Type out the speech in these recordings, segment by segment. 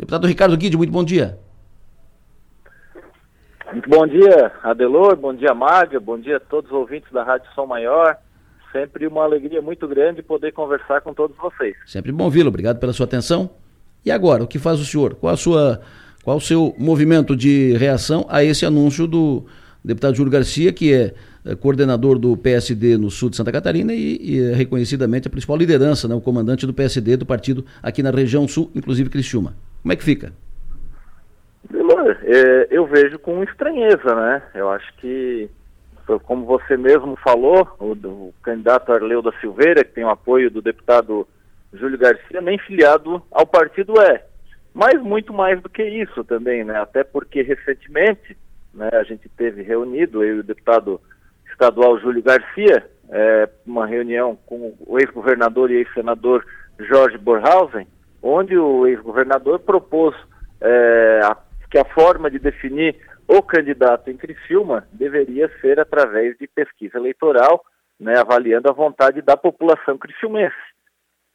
Deputado Ricardo Guide, muito bom dia. Muito bom dia, Adelor, bom dia, Mádia, bom dia a todos os ouvintes da Rádio Som Maior. Sempre uma alegria muito grande poder conversar com todos vocês. Sempre bom vê-lo, obrigado pela sua atenção. E agora, o que faz o senhor? Qual a sua, qual o seu movimento de reação a esse anúncio do deputado Júlio Garcia, que é, é coordenador do PSD no sul de Santa Catarina e, e é reconhecidamente a principal liderança, né, o comandante do PSD do partido aqui na região sul, inclusive Criciúma. Como é que fica? É, eu vejo com estranheza, né? Eu acho que, como você mesmo falou, o, o candidato Arleu da Silveira, que tem o apoio do deputado Júlio Garcia, nem filiado ao partido é. Mas muito mais do que isso também, né? Até porque recentemente né, a gente teve reunido, eu e o deputado estadual Júlio Garcia, é, uma reunião com o ex-governador e ex-senador Jorge Borhausen, onde o ex-governador propôs é, a, que a forma de definir o candidato em Criciúma deveria ser através de pesquisa eleitoral, né, avaliando a vontade da população criciumense.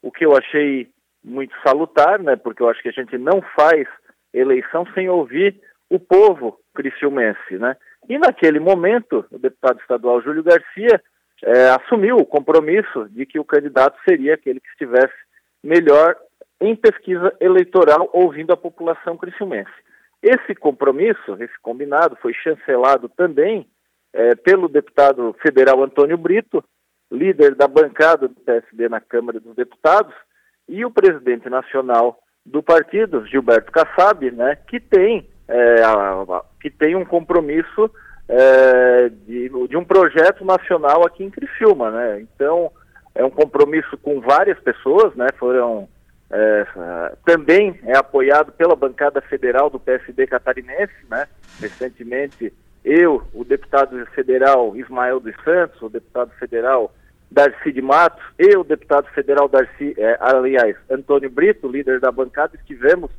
O que eu achei muito salutar, né, porque eu acho que a gente não faz eleição sem ouvir o povo criciumense, né? E naquele momento, o deputado estadual Júlio Garcia é, assumiu o compromisso de que o candidato seria aquele que estivesse melhor em pesquisa eleitoral ouvindo a população criciumense. Esse compromisso, esse combinado, foi chancelado também é, pelo deputado federal Antônio Brito, líder da bancada do PSD na Câmara dos Deputados, e o presidente nacional do partido, Gilberto Kassab, né, que tem, é, que tem um compromisso é, de, de, um projeto nacional aqui em Criciúma. Né? Então, é um compromisso com várias pessoas, né? foram é, também é apoiado pela bancada federal do PSD catarinense, né? Recentemente, eu, o deputado federal Ismael dos Santos, o deputado federal Darcy de Matos e o deputado federal Darcy, é, aliás, Antônio Brito, líder da bancada, estivemos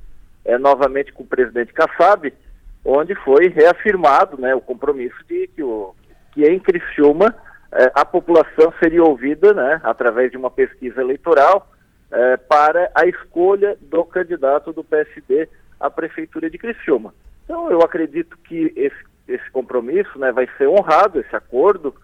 é, novamente com o presidente Kassab, onde foi reafirmado né, o compromisso de que, o, que em Criciúma é, a população seria ouvida né, através de uma pesquisa eleitoral é, para a escolha do candidato do PSD à Prefeitura de Criciúma. Então, eu acredito que esse, esse compromisso né, vai ser honrado, esse acordo.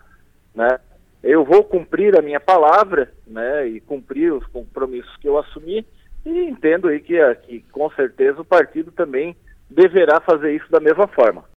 Né? Eu vou cumprir a minha palavra né, e cumprir os compromissos que eu assumi e entendo aí que, que com certeza o partido também deverá fazer isso da mesma forma.